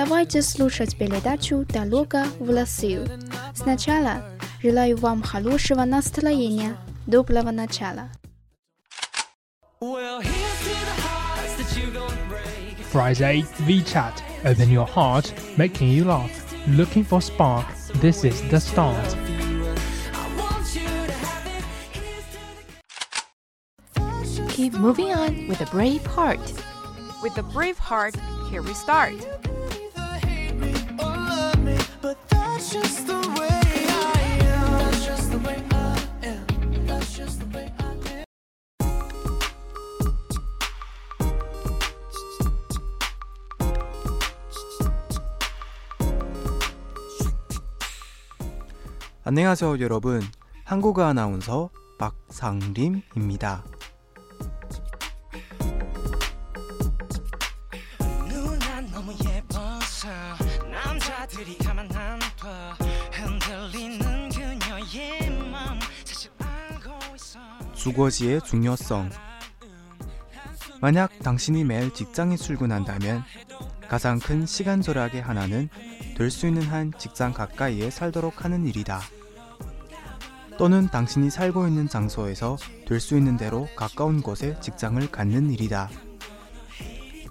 Давайте слушать передачу «Дорога в Россию». Сначала желаю вам хорошего настроения, доброго начала. Friday VChat. Open your heart, making you laugh. Looking for spark. This is the start. Keep moving on with a brave heart. With a brave heart, here we start. 안녕하세요 여러분. 한국어 아나운서 박상림입니다. 주거지의 중요성. 만약 당신이 매일 직장에 출근한다면 가장 큰 시간 절약의 하나는 될 수 있는 한 직장 가까이에 살도록 하는 일이다. 또는 당신이 살고 있는 장소에서 될 수 있는 대로 가까운 곳에 직장을 갖는 일이다.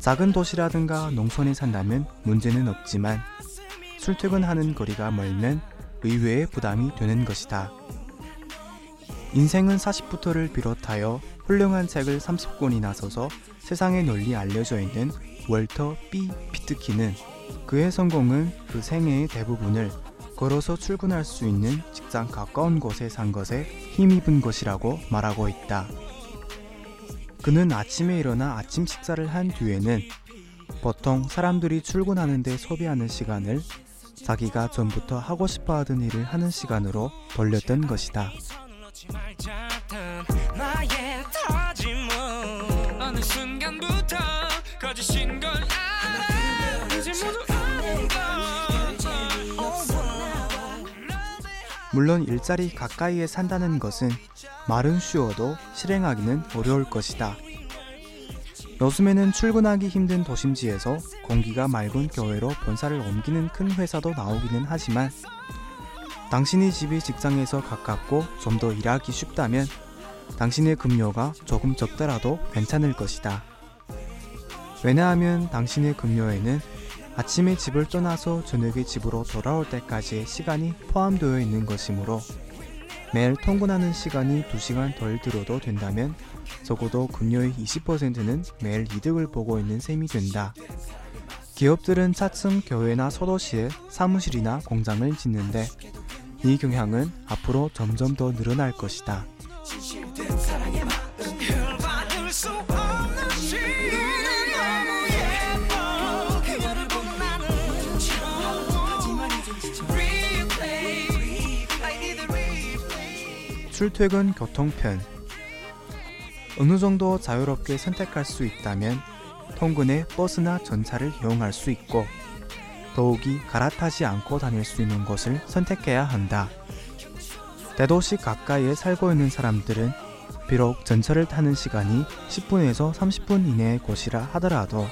작은 도시라든가 농촌에 산다면 문제는 없지만 출퇴근하는 거리가 멀면 의외의 부담이 되는 것이다. 인생은 40부터를 비롯하여 훌륭한 책을 30권이나 써서 세상에 널리 알려져 있는 월터 B 피트키는 그의 성공은 그 생애의 대부분을 걸어서 출근할 수 있는 직장 가까운 곳에 산 것에 힘입은 것이라고 말하고 있다. 그는 아침에 일어나 아침 식사를 한 뒤에는 보통 사람들이 출근하는데 소비하는 시간을 자기가 전부터 하고 싶어 하던 일을 하는 시간으로 돌렸던 것이다. 물론 일자리 가까이에 산다는 것은 말은 쉬워도 실행하기는 어려울 것이다. 요즘에는 출근하기 힘든 도심지에서 공기가 맑은 교외로 본사를 옮기는 큰 회사도 나오기는 하지만 당신의 집이 직장에서 가깝고 좀 더 일하기 쉽다면 당신의 급료가 조금 적더라도 괜찮을 것이다. 왜냐하면 당신의 급료에는 아침에 집을 떠나서 저녁에 집으로 돌아올 때까지의 시간이 포함되어 있는 것이므로 매일 통근하는 시간이 2시간 덜 들어도 된다면 적어도 급료의 20%는 매일 이득을 보고 있는 셈이 된다. 기업들은 차츰 교회나 소도시에 사무실이나 공장을 짓는데 이 경향은 앞으로 점점 더 늘어날 것이다. 출퇴근 교통편 어느 정도 자유롭게 선택할 수 있다면 통근의 버스나 전차를 이용할 수 있고 더욱이 갈아타지 않고 다닐 수 있는 곳을 선택해야 한다. 대도시 가까이에 살고 있는 사람들은 비록 전철을 타는 시간이 10분에서 30분 이내의 곳이라 하더라도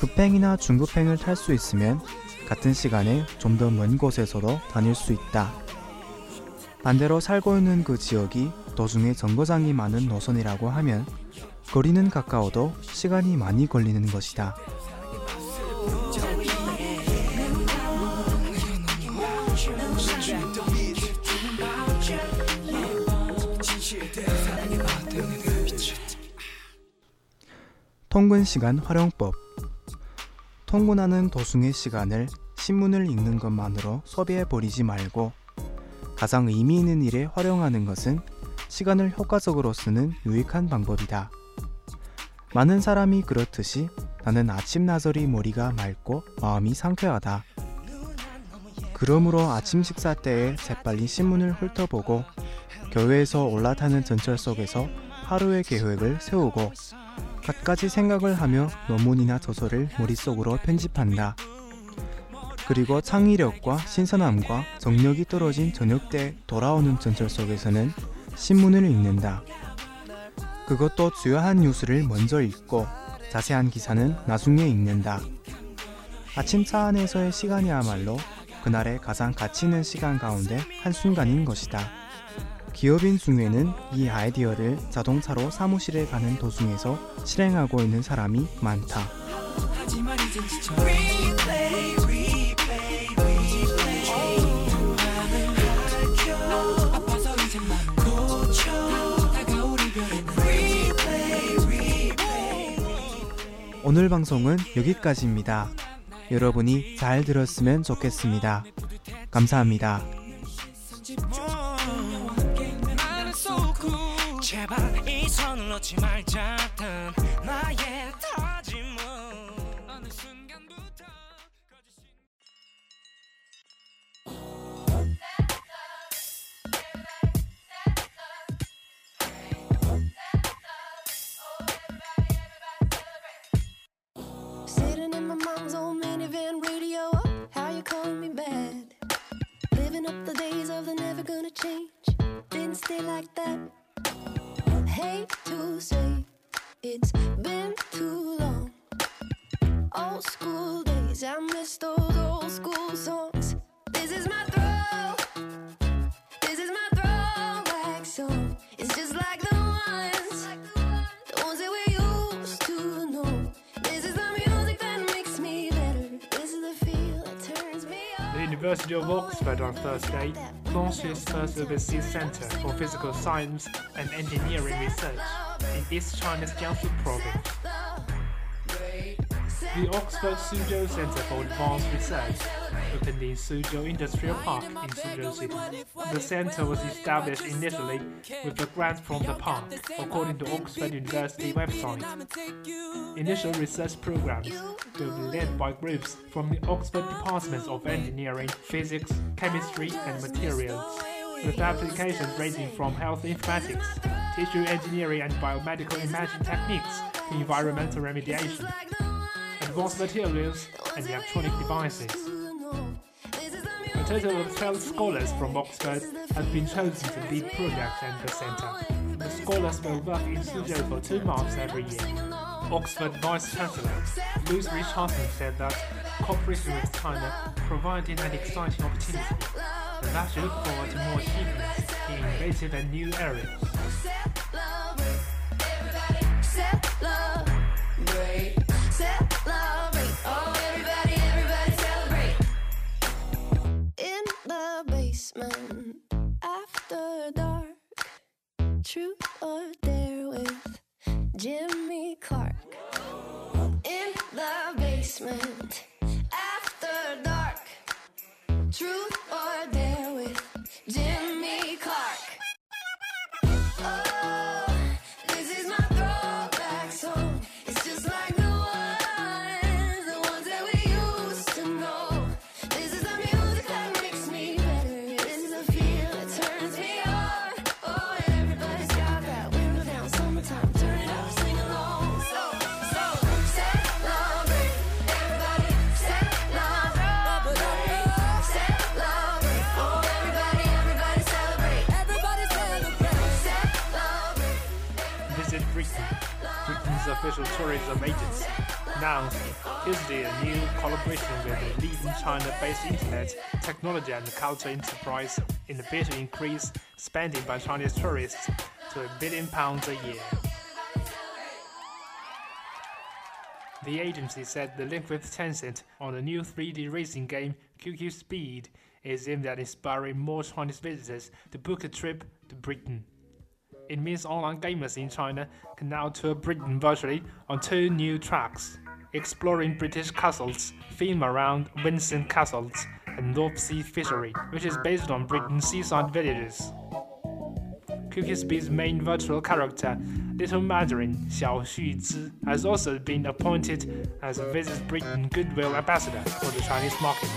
급행이나 중급행을 탈 수 있으면 같은 시간에 좀 더 먼 곳에서도 다닐 수 있다. 반대로 살고 있는 그 지역이 도중에 정거장이 많은 노선이라고 하면 거리는 가까워도 시간이 많이 걸리는 것이다. 통근 시간 활용법 통근하는 도중의 시간을 신문을 읽는 것만으로 소비해 버리지 말고 가장 의미 있는 일에 활용하는 것은 시간을 효과적으로 쓰는 유익한 방법이다. 많은 사람이 그렇듯이 나는 아침 나절이 머리가 맑고 마음이 상쾌하다. 그러므로 아침 식사 때에 재빨리 신문을 훑어보고 교회에서 올라타는 전철 속에서 하루의 계획을 세우고 갖가지 생각을 하며 논문이나 저서를 머릿속으로 편집한다. 그리고 창의력과 신선함과 정력이 떨어진 저녁 때 돌아오는 전철 속에서는 신문을 읽는다. 그것도 주요한 뉴스를 먼저 읽고 자세한 기사는 나중에 읽는다. 아침 차 안에서의 시간이야말로 그날의 가장 가치 있는 시간 가운데 한순간인 것이다. 기업인 중에는 이 아이디어를 자동차로 사무실에 가는 도중에서 실행하고 있는 사람이 많다. 오늘 방송은 여기까지입니다. 여러분이 잘 들었으면 좋겠습니다. 감사합니다. 제발 이 손을 놓지 말자던 나의 다 University of Oxford on Thursday launched its first overseas Center for Physical Science and Engineering Research. in East China's Jiangsu province. The Oxford Suzhou Center for Advanced Research opened in Suzhou Industrial Park in Suzhou City. The center was established initially with a grant from the park, according to Oxford University website. Initial research programs will be led by groups from the Oxford Departments of Engineering, Physics, Chemistry, and Materials, with applications ranging from health informatics, tissue engineering and biomedical imaging techniques to environmental remediation, advanced materials, and electronic devices. A total of 12 scholars from Oxford have been chosen to lead projects at the centre. The scholars will work in Suzhou for two months every year. Oxford Vice Chancellor Louise Richardson said that cooperation with China provided an exciting opportunity, and that she looked forward to more achievements in innovative and new areas. Official tourism agency announced Tuesday a new collaboration with a leading China-based internet technology and culture enterprise in a bid to increase spending by Chinese tourists to a billion pounds a year. The agency said the link with Tencent on the new 3D racing game QQ Speed is aimed at inspiring more Chinese visitors to book a trip to Britain. It means online gamers in China can now tour Britain virtually on two new tracks, exploring British castles, theme around Windsor Castles and North Sea Fishery, which is based on Britain's seaside villages. Speed's main virtual character, Little Mandarin Xiao Juzi, has also been appointed as a Visit Britain Goodwill Ambassador for the Chinese market.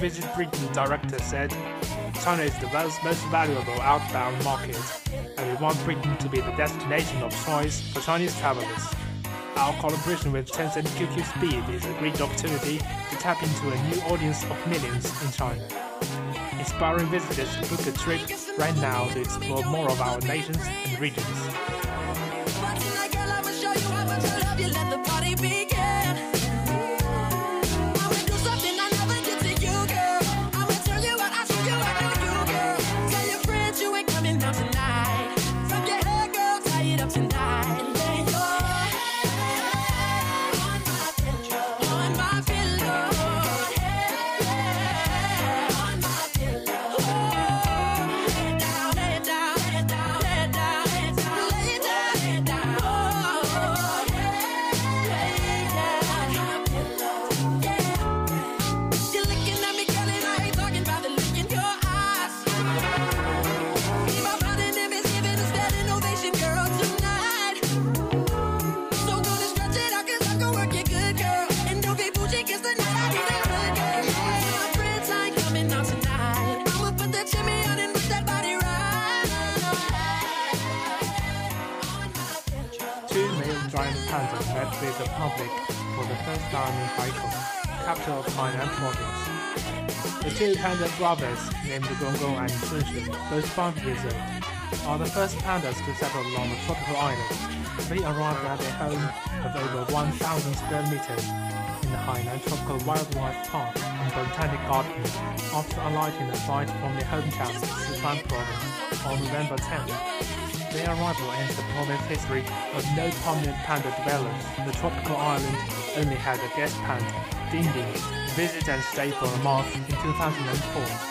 Visit Britain director said, China is the world's most valuable outbound market, and we want Britain to be the destination of choice for Chinese travelers. Our collaboration with Tencent QQ Speed is a great opportunity to tap into a new audience of millions in China. Inspiring visitors to book a trip right now to explore more of our nations and regions. Of Hainan province. The two panda brothers, named Gongong and Shunshun, both years old, are the first pandas to settle on the tropical island. They arrived at a home of over 1,000 square meters in the Hainan Tropical Wildlife Park and Botanic Garden after alighting a flight from their hometown, Sichuan province, on November 10th. Their arrival ends the province history of no permanent panda dwellers. The tropical island only had a guest panda, Ding, visit and stay for a month in 2004.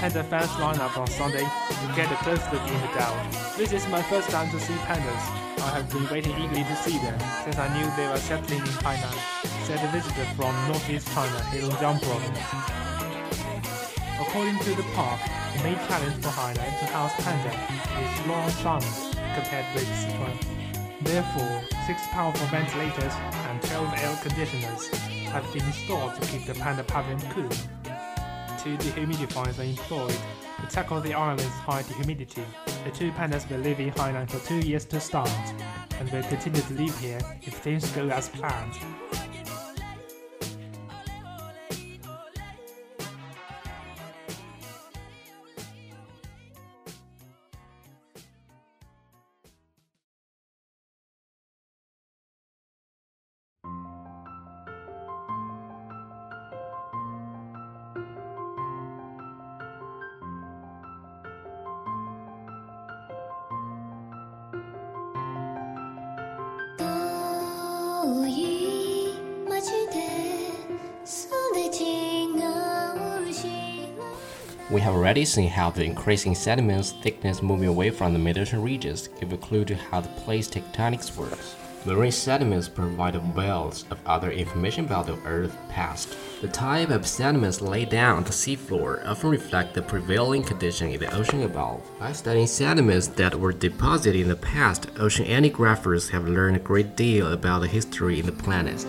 Panda fans line up on Sunday to get a close look in the Dao. This is my first time to see pandas. I have been waiting eagerly to see them since I knew they were settling in Hainan, said a visitor from northeast China, Heilongjiang province. According to the park, the main challenge for Hainan to house panda is long summers compared with Sichuan. Therefore, six powerful ventilators and 12 air conditioners have been installed to keep the panda pavilion cool. Two dehumidifiers are employed to tackle the island's high humidity. The two pandas will live in Hainan for two years to start, and will continue to live here if things go as planned. We have already seen how the increasing sediments thickness moving away from the Mediterranean regions give a clue to how the plate tectonics works. Marine sediments provide a wealth of other information about the Earth's past. The type of sediments laid down on the seafloor often reflect the prevailing condition in the ocean above. By studying sediments that were deposited in the past, oceanographers have learned a great deal about the history in the planet.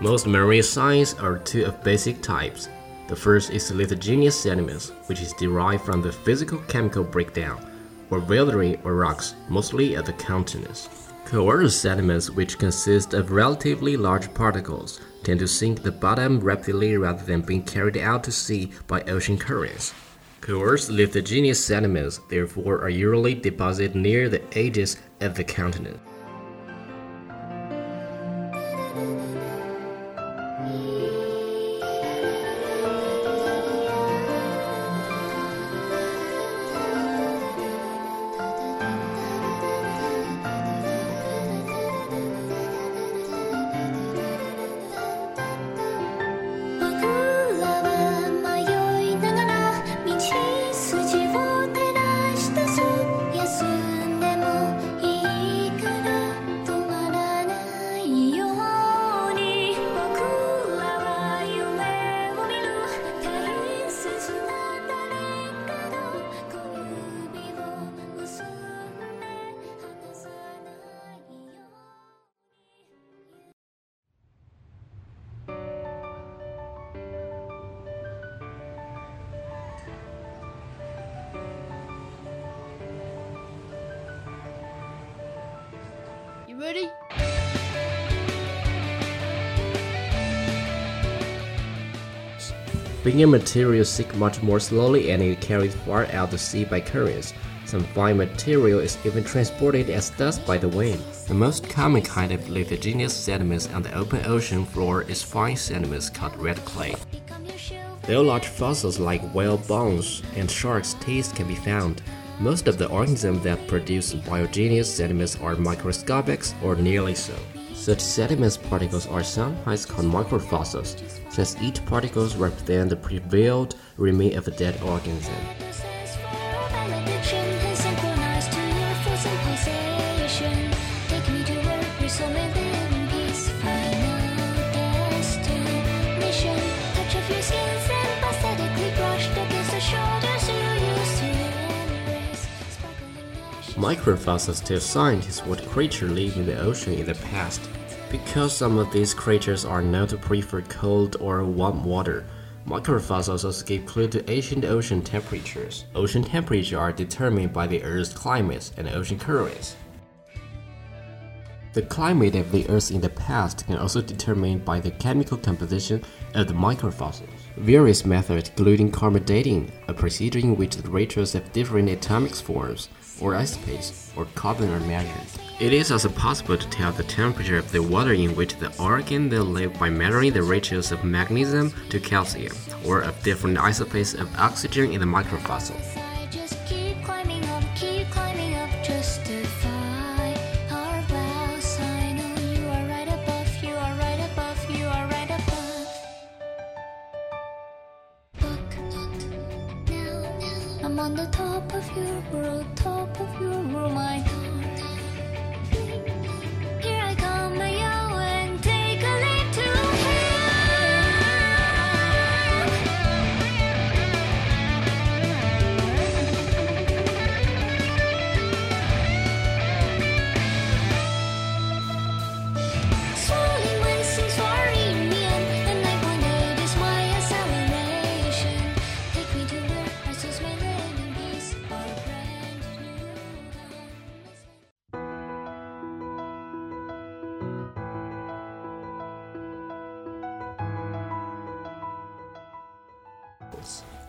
Most marine signs are two of basic types. The first is lithogenous sediments, which is derived from the physical chemical breakdown, or weathering or rocks, mostly at the continents. Coerced sediments, which consist of relatively large particles, tend to sink the bottom rapidly rather than being carried out to sea by ocean currents. Coerced lithogenous sediments, therefore, are usually deposited near the edges of the continent. Ready? Bigger materials sink much more slowly and is carried far out to sea by currents. Some fine material is even transported as dust by the wind. The most common kind of lithogenous sediments on the open ocean floor is fine sediments called red clay. Though large fossils like whale bones and sharks' teeth can be found, most of the organisms that produce biogenous sediments are microscopic or nearly so. Such sediments particles are sometimes called microfossils, since each particles represents the prevailed remain of a dead organism. Microfossils tell scientists what creatures lived in the ocean in the past. Because some of these creatures are known to prefer cold or warm water, microfossils also give clue to ancient ocean temperatures. Ocean temperatures are determined by the Earth's climates and ocean currents. The climate of the Earth in the past can also be determined by the chemical composition of the microfossils. Various methods, including carbon dating, a procedure in which the ratios of different atomic forms, or isotopes, or carbon are measured. It is also possible to tell the temperature of the water in which the organ will live by measuring the ratios of magnesium to calcium, or of different isotopes of oxygen in the microfossil. Top of your world, top of your world, my heart.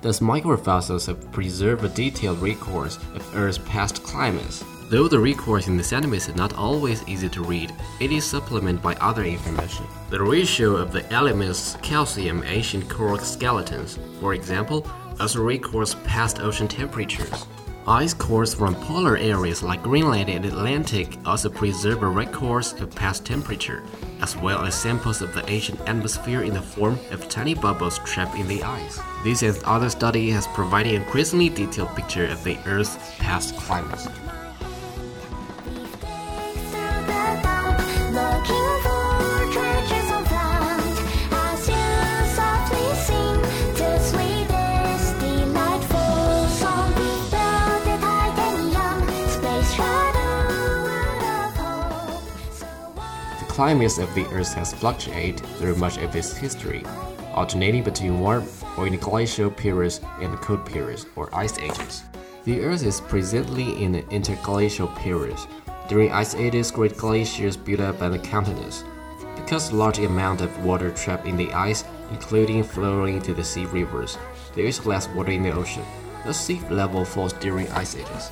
Thus, microfossils have preserved a detailed record of Earth's past climates. Though the records in the sediments is not always easy to read, it is supplemented by other information. The ratio of the elements calcium ancient coral skeletons, for example, also records past ocean temperatures. Ice cores from polar areas like Greenland and Antarctic also preserve records of past temperature, as well as samples of the ancient atmosphere in the form of tiny bubbles trapped in the ice. This and other study has provided an increasingly detailed picture of the Earth's past climate. Climate of the Earth has fluctuated through much of its history, alternating between warm or interglacial periods and cold periods or ice ages. The Earth is presently in an interglacial period. During ice ages, great glaciers built up on the continents. Because large amount of water trapped in the ice, including flowing into the sea rivers, there is less water in the ocean. The sea level falls during ice ages.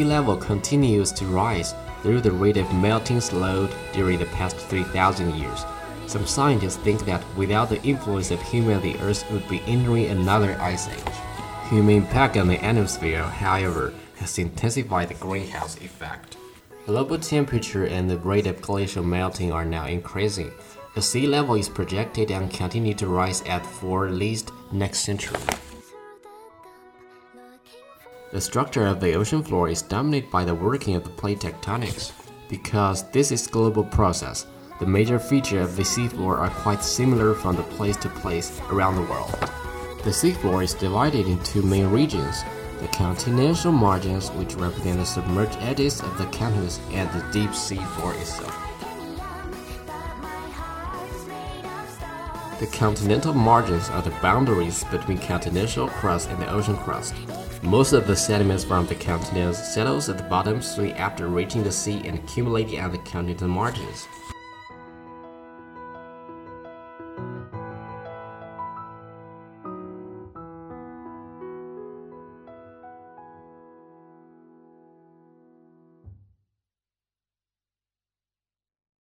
Sea level continues to rise, through the rate of melting slowed during the past 3,000 years. Some scientists think that without the influence of human, the Earth would be entering another ice age. Human impact on the atmosphere, however, has intensified the greenhouse effect. Global temperature and the rate of glacial melting are now increasing. The sea level is projected and continue to rise at for at least next century. The structure of the ocean floor is dominated by the working of the plate tectonics. Because this is a global process, the major features of the seafloor are quite similar from the place to place around the world. The seafloor is divided into two main regions the continental margins, which represent the submerged edges of the continents, and the deep sea floor itself. The continental margins are the boundaries between continental crust and the ocean crust. Most of the sediments from the continents settles at the bottom soon after reaching the sea and accumulating at the continental margins.